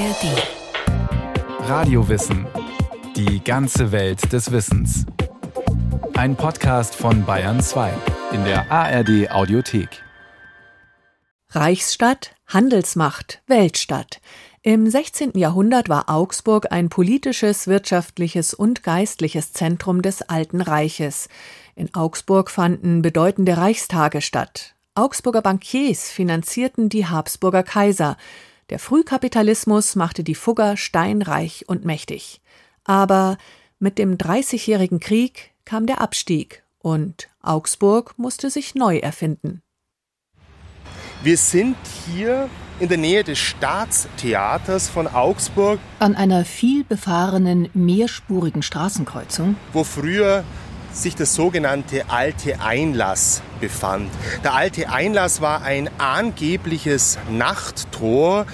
ARD. Radiowissen. Die ganze Welt des Wissens. Ein Podcast von Bayern 2 in der ARD Audiothek. Reichsstadt, Handelsmacht, Weltstadt. Im 16. Jahrhundert war Augsburg ein politisches, wirtschaftliches und geistliches Zentrum des Alten Reiches. In Augsburg fanden bedeutende Reichstage statt. Augsburger Bankiers finanzierten die Habsburger Kaiser. Der Frühkapitalismus machte die Fugger steinreich und mächtig. Aber mit dem Dreißigjährigen Krieg kam der Abstieg und Augsburg musste sich neu erfinden. Wir sind hier in der Nähe des Staatstheaters von Augsburg. An einer vielbefahrenen, mehrspurigen Straßenkreuzung. Wo früher sich das sogenannte Alte Einlass befand. Der Alte Einlass war ein angebliches Nachttor,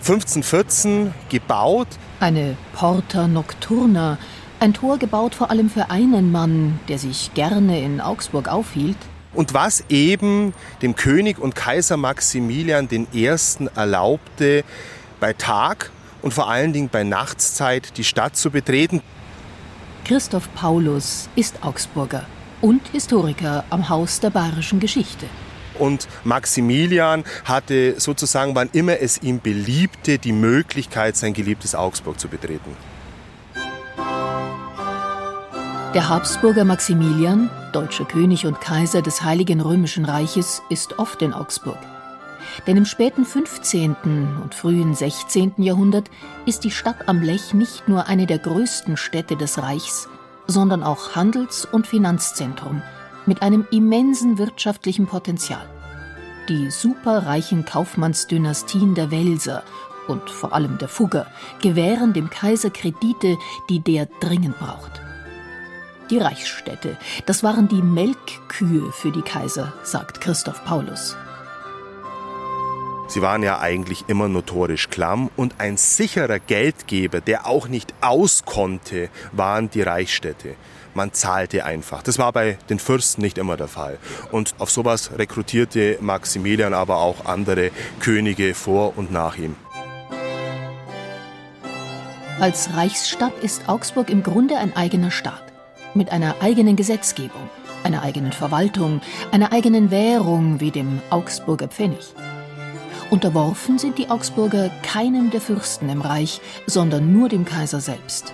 1514 gebaut. Eine Porta Nocturna, ein Tor gebaut vor allem für einen Mann, der sich gerne in Augsburg aufhielt. Und was eben dem König und Kaiser Maximilian I. erlaubte, bei Tag und vor allen Dingen bei Nachtszeit die Stadt zu betreten. Christoph Paulus ist Augsburger und Historiker am Haus der bayerischen Geschichte. Und Maximilian hatte sozusagen, wann immer es ihm beliebte, die Möglichkeit, sein geliebtes Augsburg zu betreten. Der Habsburger Maximilian, deutscher König und Kaiser des Heiligen Römischen Reiches, ist oft in Augsburg. Denn im späten 15. und frühen 16. Jahrhundert ist die Stadt am Lech nicht nur eine der größten Städte des Reichs, sondern auch Handels- und Finanzzentrum mit einem immensen wirtschaftlichen Potenzial. Die superreichen Kaufmannsdynastien der Welser und vor allem der Fugger gewähren dem Kaiser Kredite, die der dringend braucht. Die Reichsstädte, das waren die Melkkühe für die Kaiser, sagt Christoph Paulus. Sie waren ja eigentlich immer notorisch klamm und ein sicherer Geldgeber, der auch nicht auskonnte, waren die Reichsstädte. Man zahlte einfach. Das war bei den Fürsten nicht immer der Fall. Und auf sowas rekrutierte Maximilian aber auch andere Könige vor und nach ihm. Als Reichsstadt ist Augsburg im Grunde ein eigener Staat. Mit einer eigenen Gesetzgebung, einer eigenen Verwaltung, einer eigenen Währung wie dem Augsburger Pfennig. Unterworfen sind die Augsburger keinem der Fürsten im Reich, sondern nur dem Kaiser selbst.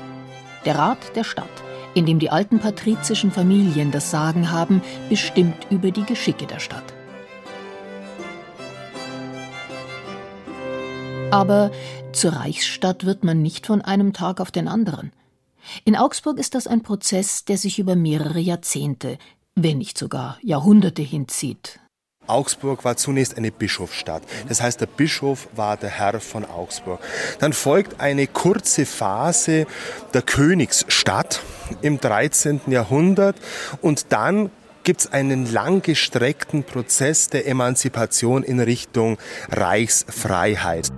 Der Rat der Stadt, in dem die alten patrizischen Familien das Sagen haben, bestimmt über die Geschicke der Stadt. Aber zur Reichsstadt wird man nicht von einem Tag auf den anderen. In Augsburg ist das ein Prozess, der sich über mehrere Jahrzehnte, wenn nicht sogar Jahrhunderte hinzieht, Augsburg war zunächst eine Bischofsstadt. Das heißt, der Bischof war der Herr von Augsburg. Dann folgt eine kurze Phase der Königsstadt im 13. Jahrhundert und dann gibt es einen langgestreckten Prozess der Emanzipation in Richtung Reichsfreiheit.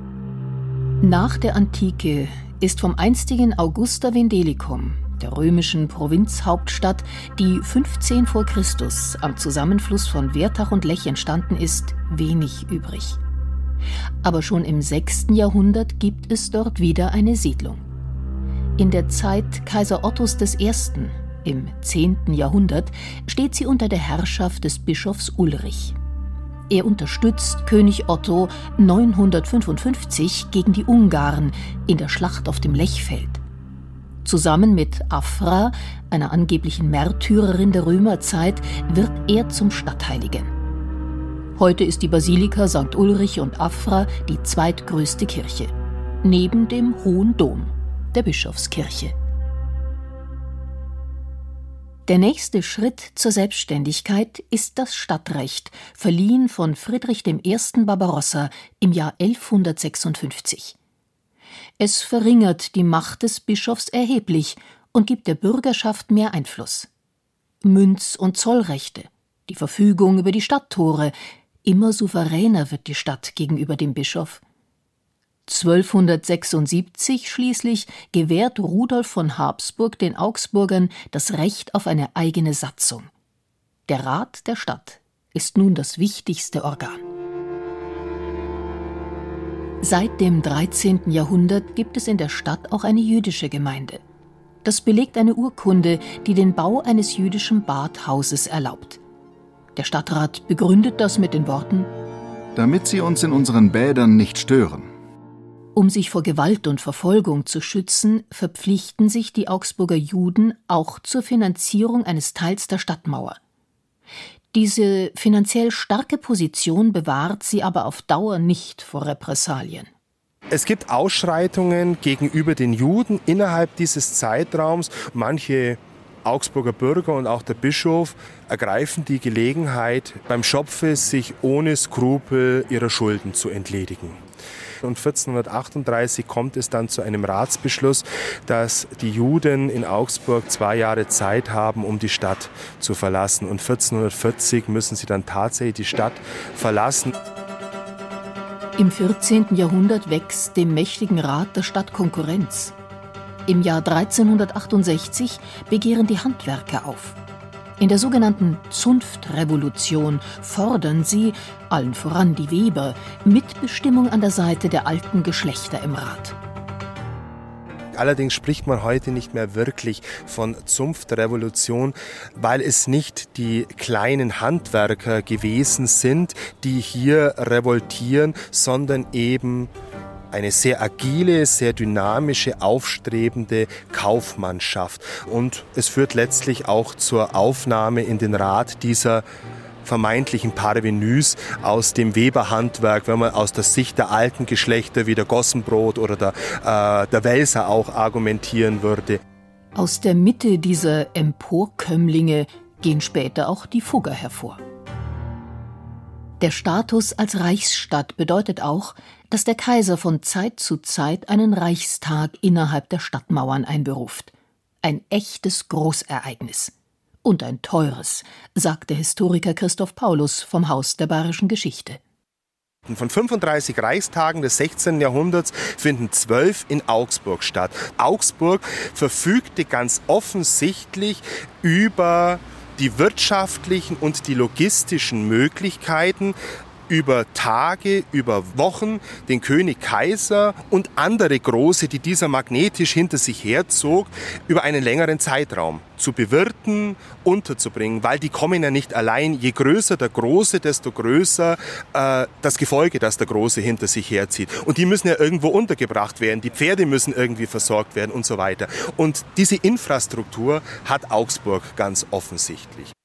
Nach der Antike ist vom einstigen Augusta Vindelikum der römischen Provinzhauptstadt, die 15 vor Christus am Zusammenfluss von Wertach und Lech entstanden ist, wenig übrig. Aber schon im 6. Jahrhundert gibt es dort wieder eine Siedlung. In der Zeit Kaiser Ottos I. im 10. Jahrhundert steht sie unter der Herrschaft des Bischofs Ulrich. Er unterstützt König Otto 955 gegen die Ungarn in der Schlacht auf dem Lechfeld. Zusammen mit Afra, einer angeblichen Märtyrerin der Römerzeit, wird er zum Stadtheiligen. Heute ist die Basilika St. Ulrich und Afra die zweitgrößte Kirche, neben dem Hohen Dom, der Bischofskirche. Der nächste Schritt zur Selbstständigkeit ist das Stadtrecht, verliehen von Friedrich I. Barbarossa im Jahr 1156. Es verringert die Macht des Bischofs erheblich und gibt der Bürgerschaft mehr Einfluss. Münz- und Zollrechte, die Verfügung über die Stadttore, immer souveräner wird die Stadt gegenüber dem Bischof. 1276 schließlich gewährt Rudolf von Habsburg den Augsburgern das Recht auf eine eigene Satzung. Der Rat der Stadt ist nun das wichtigste Organ. Seit dem 13. Jahrhundert gibt es in der Stadt auch eine jüdische Gemeinde. Das belegt eine Urkunde, die den Bau eines jüdischen Badhauses erlaubt. Der Stadtrat begründet das mit den Worten Damit sie uns in unseren Bädern nicht stören. Um sich vor Gewalt und Verfolgung zu schützen, verpflichten sich die Augsburger Juden auch zur Finanzierung eines Teils der Stadtmauer. Diese finanziell starke Position bewahrt sie aber auf Dauer nicht vor Repressalien. Es gibt Ausschreitungen gegenüber den Juden innerhalb dieses Zeitraums. Manche Augsburger Bürger und auch der Bischof ergreifen die Gelegenheit, beim Schopfe sich ohne Skrupel ihrer Schulden zu entledigen. Und 1438 kommt es dann zu einem Ratsbeschluss, dass die Juden in Augsburg zwei Jahre Zeit haben, um die Stadt zu verlassen. Und 1440 müssen sie dann tatsächlich die Stadt verlassen. Im 14. Jahrhundert wächst dem mächtigen Rat der Stadt Konkurrenz. Im Jahr 1368 begehren die Handwerker auf. In der sogenannten Zunftrevolution fordern sie, allen voran die Weber, Mitbestimmung an der Seite der alten Geschlechter im Rat. Allerdings spricht man heute nicht mehr wirklich von Zunftrevolution, weil es nicht die kleinen Handwerker gewesen sind, die hier revoltieren, sondern eben eine sehr agile, sehr dynamische, aufstrebende Kaufmannschaft. Und es führt letztlich auch zur Aufnahme in den Rat dieser vermeintlichen Parvenus aus dem Weberhandwerk, wenn man aus der Sicht der alten Geschlechter wie der Gossenbrot oder der, äh, der Welser auch argumentieren würde. Aus der Mitte dieser Emporkömmlinge gehen später auch die Fugger hervor. Der Status als Reichsstadt bedeutet auch, dass der Kaiser von Zeit zu Zeit einen Reichstag innerhalb der Stadtmauern einberuft. Ein echtes Großereignis. Und ein teures, sagt der Historiker Christoph Paulus vom Haus der Bayerischen Geschichte. Von 35 Reichstagen des 16. Jahrhunderts finden zwölf in Augsburg statt. Augsburg verfügte ganz offensichtlich über die wirtschaftlichen und die logistischen Möglichkeiten, über Tage, über Wochen den König Kaiser und andere Große, die dieser magnetisch hinter sich herzog, über einen längeren Zeitraum zu bewirten, unterzubringen, weil die kommen ja nicht allein. Je größer der Große, desto größer äh, das Gefolge, das der Große hinter sich herzieht. Und die müssen ja irgendwo untergebracht werden, die Pferde müssen irgendwie versorgt werden und so weiter. Und diese Infrastruktur hat Augsburg ganz offensichtlich.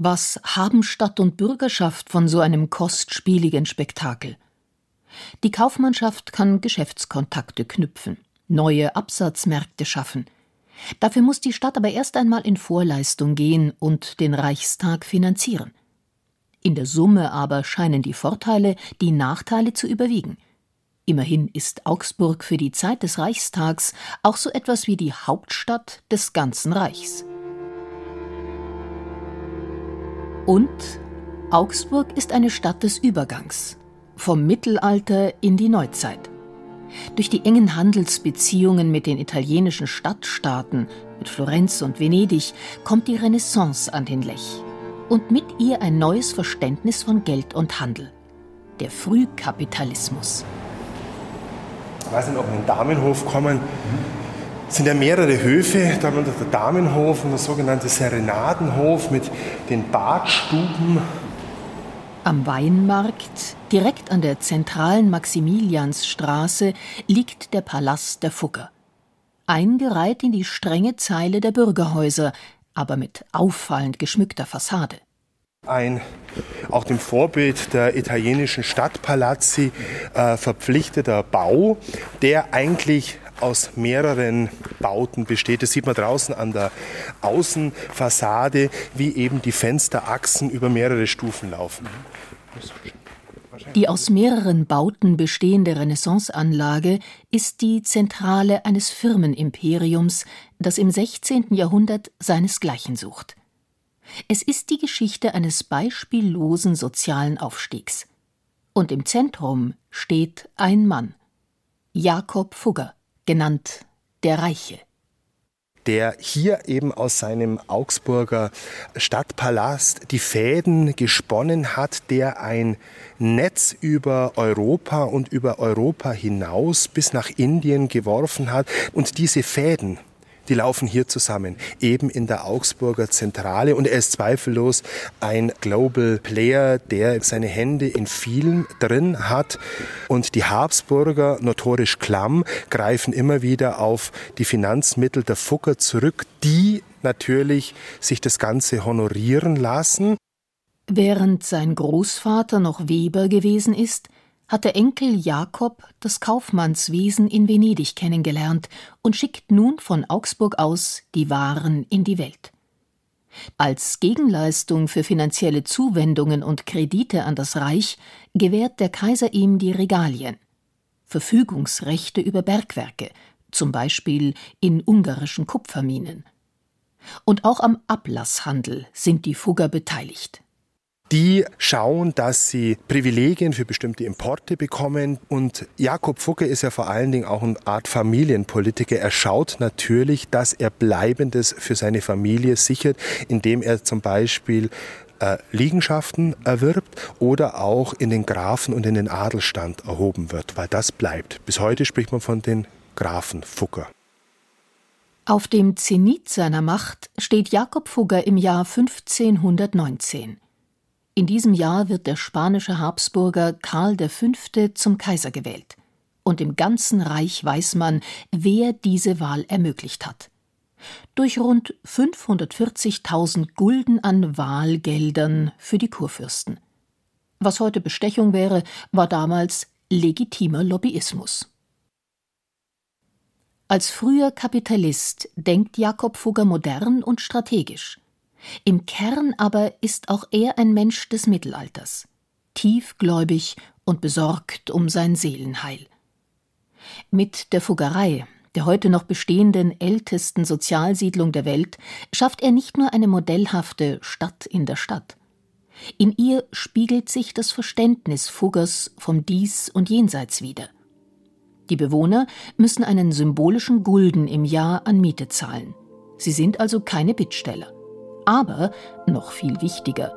Was haben Stadt und Bürgerschaft von so einem kostspieligen Spektakel? Die Kaufmannschaft kann Geschäftskontakte knüpfen, neue Absatzmärkte schaffen. Dafür muss die Stadt aber erst einmal in Vorleistung gehen und den Reichstag finanzieren. In der Summe aber scheinen die Vorteile die Nachteile zu überwiegen. Immerhin ist Augsburg für die Zeit des Reichstags auch so etwas wie die Hauptstadt des ganzen Reichs. Und Augsburg ist eine Stadt des Übergangs, vom Mittelalter in die Neuzeit. Durch die engen Handelsbeziehungen mit den italienischen Stadtstaaten, mit Florenz und Venedig, kommt die Renaissance an den Lech. Und mit ihr ein neues Verständnis von Geld und Handel. Der Frühkapitalismus. Ich weiß nicht, ob wir in den Damenhof kommen. Es sind ja mehrere Höfe, darunter der Damenhof und der sogenannte Serenadenhof mit den Badstuben. Am Weinmarkt, direkt an der zentralen Maximiliansstraße, liegt der Palast der Fugger. Eingereiht in die strenge Zeile der Bürgerhäuser, aber mit auffallend geschmückter Fassade. Ein auch dem Vorbild der italienischen Stadtpalazzi äh, verpflichteter Bau, der eigentlich aus mehreren Bauten besteht. Das sieht man draußen an der Außenfassade, wie eben die Fensterachsen über mehrere Stufen laufen. Die aus mehreren Bauten bestehende Renaissanceanlage ist die Zentrale eines Firmenimperiums, das im 16. Jahrhundert seinesgleichen sucht. Es ist die Geschichte eines beispiellosen sozialen Aufstiegs. Und im Zentrum steht ein Mann, Jakob Fugger genannt der Reiche. der hier eben aus seinem Augsburger Stadtpalast die Fäden gesponnen hat, der ein Netz über Europa und über Europa hinaus bis nach Indien geworfen hat. Und diese Fäden, die laufen hier zusammen, eben in der Augsburger Zentrale. Und er ist zweifellos ein Global Player, der seine Hände in vielen drin hat. Und die Habsburger, notorisch klamm, greifen immer wieder auf die Finanzmittel der Fugger zurück, die natürlich sich das Ganze honorieren lassen. Während sein Großvater noch Weber gewesen ist, hat der Enkel Jakob das Kaufmannswesen in Venedig kennengelernt und schickt nun von Augsburg aus die Waren in die Welt. Als Gegenleistung für finanzielle Zuwendungen und Kredite an das Reich gewährt der Kaiser ihm die Regalien, Verfügungsrechte über Bergwerke, zum Beispiel in ungarischen Kupferminen. Und auch am Ablasshandel sind die Fugger beteiligt die schauen, dass sie Privilegien für bestimmte Importe bekommen. Und Jakob Fugge ist ja vor allen Dingen auch eine Art Familienpolitiker. Er schaut natürlich, dass er Bleibendes für seine Familie sichert, indem er zum Beispiel äh, Liegenschaften erwirbt oder auch in den Grafen und in den Adelstand erhoben wird, weil das bleibt. Bis heute spricht man von den Grafen Fugger. Auf dem Zenit seiner Macht steht Jakob Fugger im Jahr 1519. In diesem Jahr wird der spanische Habsburger Karl V. zum Kaiser gewählt. Und im ganzen Reich weiß man, wer diese Wahl ermöglicht hat. Durch rund 540.000 Gulden an Wahlgeldern für die Kurfürsten. Was heute Bestechung wäre, war damals legitimer Lobbyismus. Als früher Kapitalist denkt Jakob Fugger modern und strategisch. Im Kern aber ist auch er ein Mensch des Mittelalters, tiefgläubig und besorgt um sein Seelenheil. Mit der Fuggerei, der heute noch bestehenden ältesten Sozialsiedlung der Welt, schafft er nicht nur eine modellhafte Stadt in der Stadt. In ihr spiegelt sich das Verständnis Fuggers vom Dies und Jenseits wider. Die Bewohner müssen einen symbolischen Gulden im Jahr an Miete zahlen. Sie sind also keine Bittsteller. Aber, noch viel wichtiger,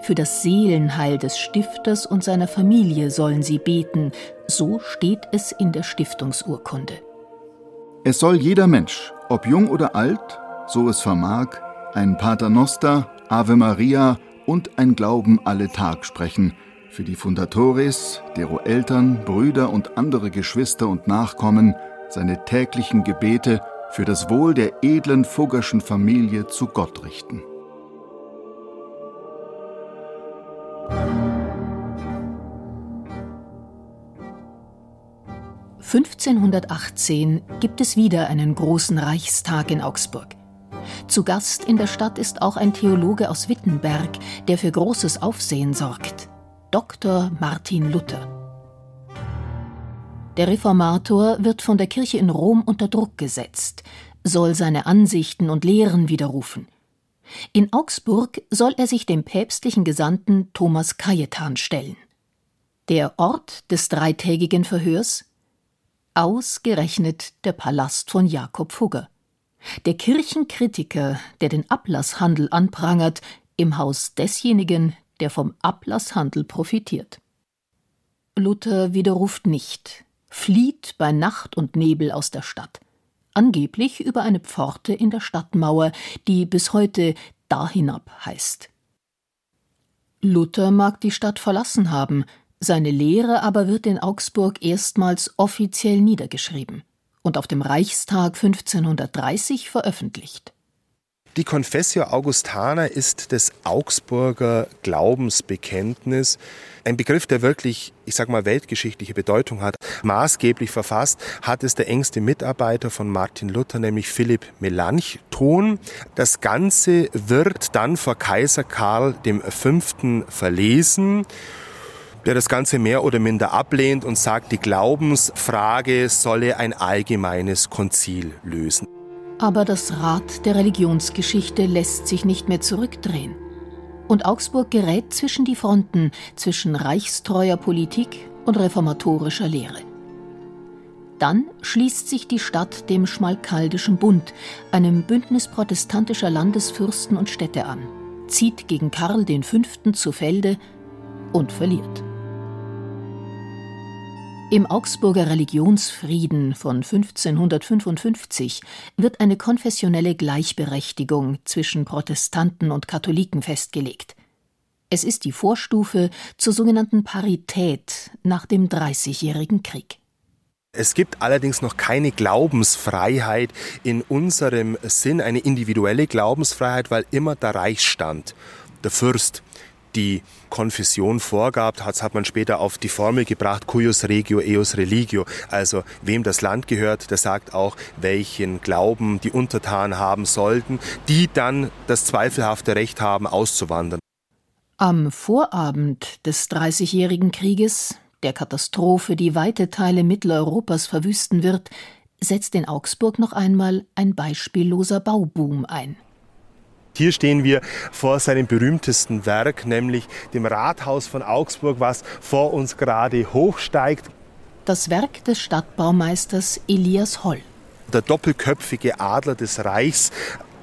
für das Seelenheil des Stifters und seiner Familie sollen sie beten, so steht es in der Stiftungsurkunde. Es soll jeder Mensch, ob jung oder alt, so es vermag, ein Paternoster, Ave Maria und ein Glauben alle Tag sprechen, für die Fundatores, dero Eltern, Brüder und andere Geschwister und Nachkommen, seine täglichen Gebete für das Wohl der edlen Fuggerschen Familie zu Gott richten. (1518) gibt es wieder einen großen Reichstag in Augsburg. Zu Gast in der Stadt ist auch ein Theologe aus Wittenberg, der für großes Aufsehen sorgt. Dr. Martin Luther. Der Reformator wird von der Kirche in Rom unter Druck gesetzt, soll seine Ansichten und Lehren widerrufen. In Augsburg soll er sich dem päpstlichen Gesandten Thomas Cajetan stellen. Der Ort des dreitägigen Verhörs? Ausgerechnet der Palast von Jakob Fugger. Der Kirchenkritiker, der den Ablasshandel anprangert, im Haus desjenigen, der vom Ablasshandel profitiert. Luther widerruft nicht, flieht bei Nacht und Nebel aus der Stadt, angeblich über eine Pforte in der Stadtmauer, die bis heute da hinab heißt. Luther mag die Stadt verlassen haben, seine Lehre aber wird in Augsburg erstmals offiziell niedergeschrieben und auf dem Reichstag 1530 veröffentlicht. Die Confessio Augustana ist das Augsburger Glaubensbekenntnis, ein Begriff, der wirklich, ich sag mal, weltgeschichtliche Bedeutung hat. Maßgeblich verfasst hat es der engste Mitarbeiter von Martin Luther, nämlich Philipp Melanchthon. Das Ganze wird dann vor Kaiser Karl V. verlesen der das Ganze mehr oder minder ablehnt und sagt, die Glaubensfrage solle ein allgemeines Konzil lösen. Aber das Rad der Religionsgeschichte lässt sich nicht mehr zurückdrehen. Und Augsburg gerät zwischen die Fronten zwischen reichstreuer Politik und reformatorischer Lehre. Dann schließt sich die Stadt dem Schmalkaldischen Bund, einem Bündnis protestantischer Landesfürsten und Städte an, zieht gegen Karl V. zu Felde und verliert. Im Augsburger Religionsfrieden von 1555 wird eine konfessionelle Gleichberechtigung zwischen Protestanten und Katholiken festgelegt. Es ist die Vorstufe zur sogenannten Parität nach dem Dreißigjährigen Krieg. Es gibt allerdings noch keine Glaubensfreiheit in unserem Sinn, eine individuelle Glaubensfreiheit, weil immer der Reichsstand, der Fürst, die Konfession vorgab, hat, hat man später auf die Formel gebracht, cuius regio eus religio, also wem das Land gehört, der sagt auch, welchen Glauben die Untertanen haben sollten, die dann das zweifelhafte Recht haben, auszuwandern. Am Vorabend des Dreißigjährigen Krieges, der Katastrophe, die weite Teile Mitteleuropas verwüsten wird, setzt in Augsburg noch einmal ein beispielloser Bauboom ein. Hier stehen wir vor seinem berühmtesten Werk, nämlich dem Rathaus von Augsburg, was vor uns gerade hochsteigt. Das Werk des Stadtbaumeisters Elias Holl. Der doppelköpfige Adler des Reichs,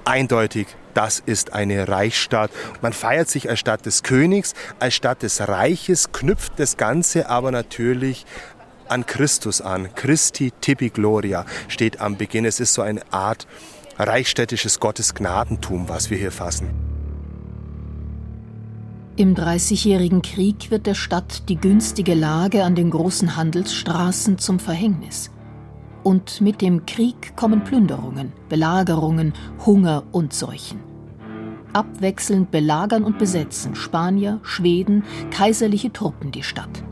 eindeutig das ist eine Reichsstadt. Man feiert sich als Stadt des Königs, als Stadt des Reiches, knüpft das Ganze aber natürlich an Christus an. Christi Tibi Gloria steht am Beginn. Es ist so eine Art reichsstädtisches Gottesgnadentum, was wir hier fassen. Im Dreißigjährigen Krieg wird der Stadt die günstige Lage an den großen Handelsstraßen zum Verhängnis. Und mit dem Krieg kommen Plünderungen, Belagerungen, Hunger und Seuchen. Abwechselnd belagern und besetzen Spanier, Schweden, kaiserliche Truppen die Stadt.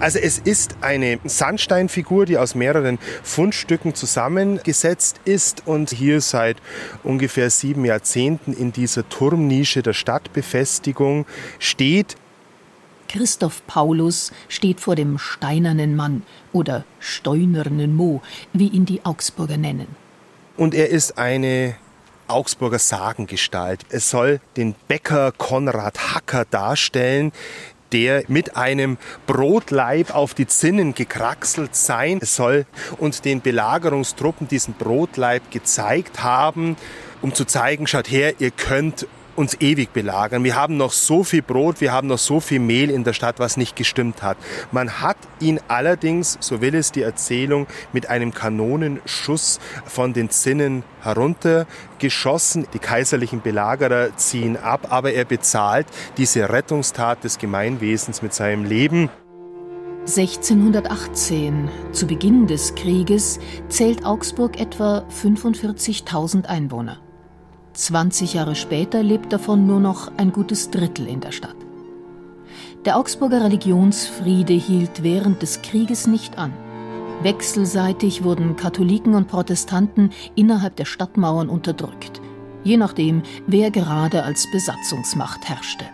Also es ist eine Sandsteinfigur, die aus mehreren Fundstücken zusammengesetzt ist und hier seit ungefähr sieben Jahrzehnten in dieser Turmnische der Stadtbefestigung steht. Christoph Paulus steht vor dem steinernen Mann oder steunernen Mo, wie ihn die Augsburger nennen. Und er ist eine Augsburger Sagengestalt. Es soll den Bäcker Konrad Hacker darstellen, der mit einem Brotleib auf die Zinnen gekraxelt sein soll und den Belagerungstruppen diesen Brotleib gezeigt haben, um zu zeigen, schaut her, ihr könnt uns ewig belagern. Wir haben noch so viel Brot, wir haben noch so viel Mehl in der Stadt, was nicht gestimmt hat. Man hat ihn allerdings, so will es die Erzählung, mit einem Kanonenschuss von den Zinnen heruntergeschossen. Die kaiserlichen Belagerer ziehen ab, aber er bezahlt diese Rettungstat des Gemeinwesens mit seinem Leben. 1618, zu Beginn des Krieges, zählt Augsburg etwa 45.000 Einwohner. 20 Jahre später lebt davon nur noch ein gutes Drittel in der Stadt. Der Augsburger Religionsfriede hielt während des Krieges nicht an. Wechselseitig wurden Katholiken und Protestanten innerhalb der Stadtmauern unterdrückt, je nachdem, wer gerade als Besatzungsmacht herrschte.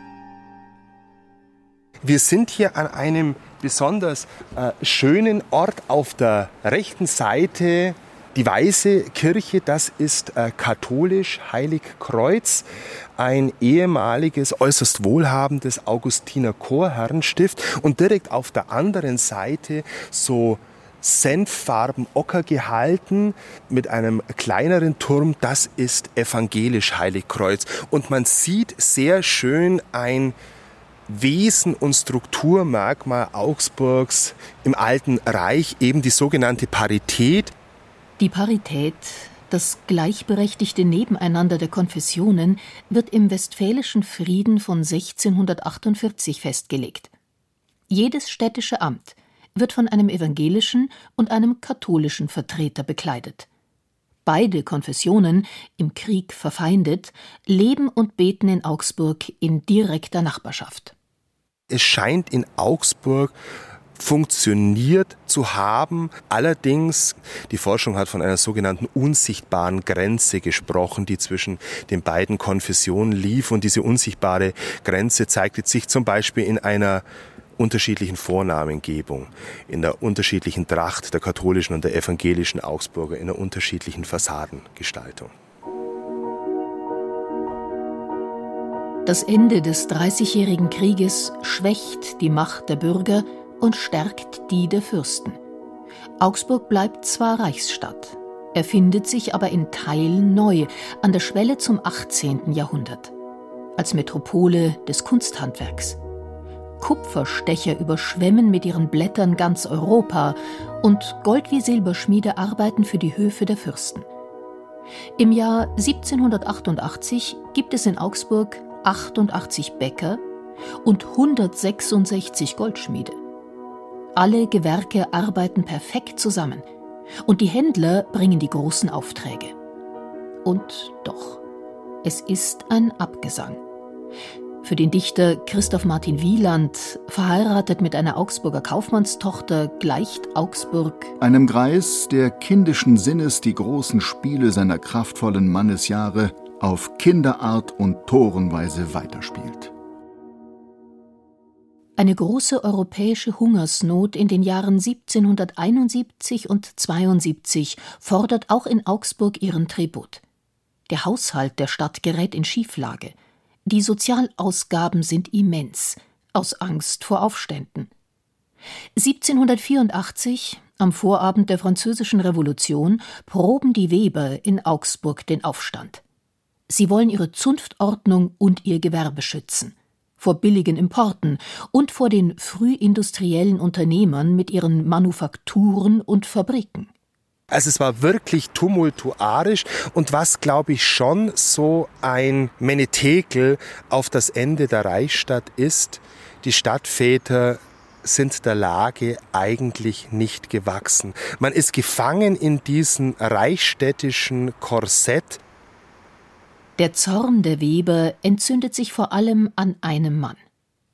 Wir sind hier an einem besonders äh, schönen Ort auf der rechten Seite die Weiße Kirche, das ist äh, katholisch Heiligkreuz, ein ehemaliges, äußerst wohlhabendes Augustiner Chorherrenstift und direkt auf der anderen Seite so Senffarben Ocker gehalten mit einem kleineren Turm. Das ist evangelisch Heiligkreuz. Und man sieht sehr schön ein Wesen und Strukturmerkmal Augsburgs im Alten Reich, eben die sogenannte Parität. Die Parität, das gleichberechtigte Nebeneinander der Konfessionen, wird im Westfälischen Frieden von 1648 festgelegt. Jedes städtische Amt wird von einem evangelischen und einem katholischen Vertreter bekleidet. Beide Konfessionen, im Krieg verfeindet, leben und beten in Augsburg in direkter Nachbarschaft. Es scheint in Augsburg funktioniert zu haben. Allerdings, die Forschung hat von einer sogenannten unsichtbaren Grenze gesprochen, die zwischen den beiden Konfessionen lief. Und diese unsichtbare Grenze zeigte sich zum Beispiel in einer unterschiedlichen Vornamengebung, in der unterschiedlichen Tracht der katholischen und der evangelischen Augsburger, in der unterschiedlichen Fassadengestaltung. Das Ende des Dreißigjährigen Krieges schwächt die Macht der Bürger und stärkt die der Fürsten. Augsburg bleibt zwar Reichsstadt, erfindet sich aber in Teilen neu an der Schwelle zum 18. Jahrhundert. Als Metropole des Kunsthandwerks. Kupferstecher überschwemmen mit ihren Blättern ganz Europa und Gold- wie Silberschmiede arbeiten für die Höfe der Fürsten. Im Jahr 1788 gibt es in Augsburg 88 Bäcker und 166 Goldschmiede. Alle Gewerke arbeiten perfekt zusammen und die Händler bringen die großen Aufträge. Und doch, es ist ein Abgesang. Für den Dichter Christoph Martin Wieland, verheiratet mit einer Augsburger Kaufmannstochter, gleicht Augsburg einem Greis, der kindischen Sinnes die großen Spiele seiner kraftvollen Mannesjahre auf Kinderart und Torenweise weiterspielt. Eine große europäische Hungersnot in den Jahren 1771 und 72 fordert auch in Augsburg ihren Tribut. Der Haushalt der Stadt gerät in Schieflage. Die Sozialausgaben sind immens, aus Angst vor Aufständen. 1784, am Vorabend der Französischen Revolution, proben die Weber in Augsburg den Aufstand. Sie wollen ihre Zunftordnung und ihr Gewerbe schützen vor billigen Importen und vor den frühindustriellen Unternehmern mit ihren Manufakturen und Fabriken. Also es war wirklich tumultuarisch und was, glaube ich, schon so ein Menetekel auf das Ende der Reichsstadt ist, die Stadtväter sind der Lage eigentlich nicht gewachsen. Man ist gefangen in diesem reichsstädtischen Korsett der Zorn der Weber entzündet sich vor allem an einem Mann.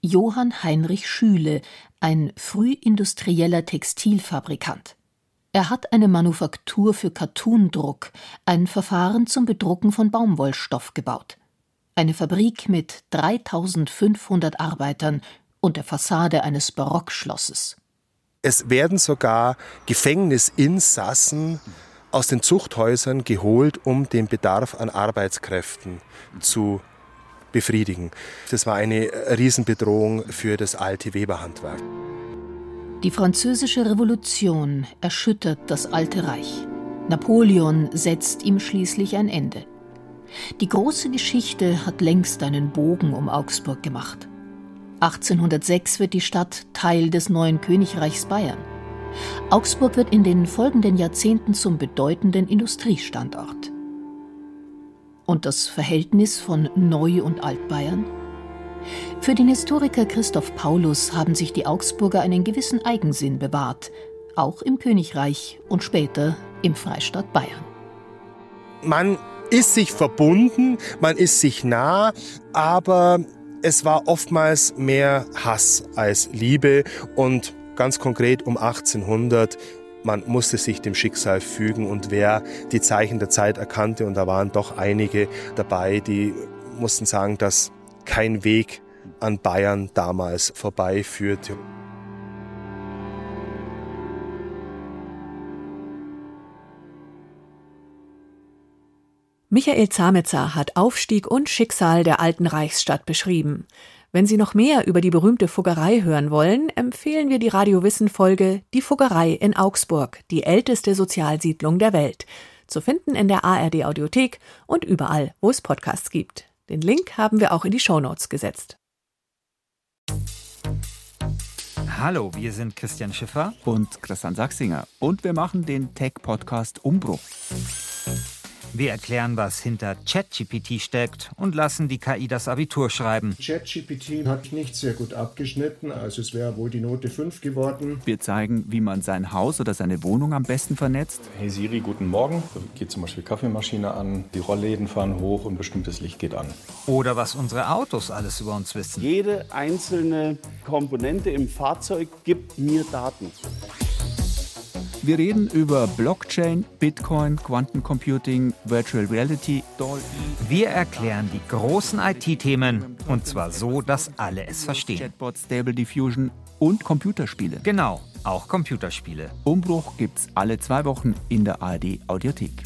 Johann Heinrich Schüle, ein frühindustrieller Textilfabrikant. Er hat eine Manufaktur für Kattundruck, ein Verfahren zum Bedrucken von Baumwollstoff gebaut. Eine Fabrik mit 3500 Arbeitern und der Fassade eines Barockschlosses. Es werden sogar Gefängnisinsassen aus den Zuchthäusern geholt, um den Bedarf an Arbeitskräften zu befriedigen. Das war eine Riesenbedrohung für das alte Weberhandwerk. Die französische Revolution erschüttert das alte Reich. Napoleon setzt ihm schließlich ein Ende. Die große Geschichte hat längst einen Bogen um Augsburg gemacht. 1806 wird die Stadt Teil des neuen Königreichs Bayern. Augsburg wird in den folgenden Jahrzehnten zum bedeutenden Industriestandort. Und das Verhältnis von Neu- und Altbayern? Für den Historiker Christoph Paulus haben sich die Augsburger einen gewissen Eigensinn bewahrt, auch im Königreich und später im Freistaat Bayern. Man ist sich verbunden, man ist sich nah, aber es war oftmals mehr Hass als Liebe und ganz konkret um 1800 man musste sich dem Schicksal fügen und wer die Zeichen der Zeit erkannte, und da waren doch einige dabei, die mussten sagen, dass kein Weg an Bayern damals vorbeiführte. Michael Zametzer hat Aufstieg und Schicksal der alten Reichsstadt beschrieben. Wenn Sie noch mehr über die berühmte Fuggerei hören wollen, empfehlen wir die Radio Wissen Folge Die Fuggerei in Augsburg, die älteste Sozialsiedlung der Welt. Zu finden in der ARD Audiothek und überall, wo es Podcasts gibt. Den Link haben wir auch in die Shownotes gesetzt. Hallo, wir sind Christian Schiffer und Christian Sachsinger und wir machen den Tech-Podcast Umbruch. Wir erklären, was hinter ChatGPT steckt und lassen die KI das Abitur schreiben. ChatGPT hat nicht sehr gut abgeschnitten, also es wäre wohl die Note 5 geworden. Wir zeigen, wie man sein Haus oder seine Wohnung am besten vernetzt. Hey Siri, guten Morgen. Da geht zum Beispiel Kaffeemaschine an, die Rollläden fahren hoch und bestimmtes Licht geht an. Oder was unsere Autos alles über uns wissen. Jede einzelne Komponente im Fahrzeug gibt mir Daten. Wir reden über Blockchain, Bitcoin, Quantencomputing, Virtual Reality. Wir erklären die großen IT-Themen und zwar so, dass alle es verstehen. Chatbot, Stable Diffusion und Computerspiele. Genau, auch Computerspiele. Umbruch gibt's alle zwei Wochen in der ARD Audiothek.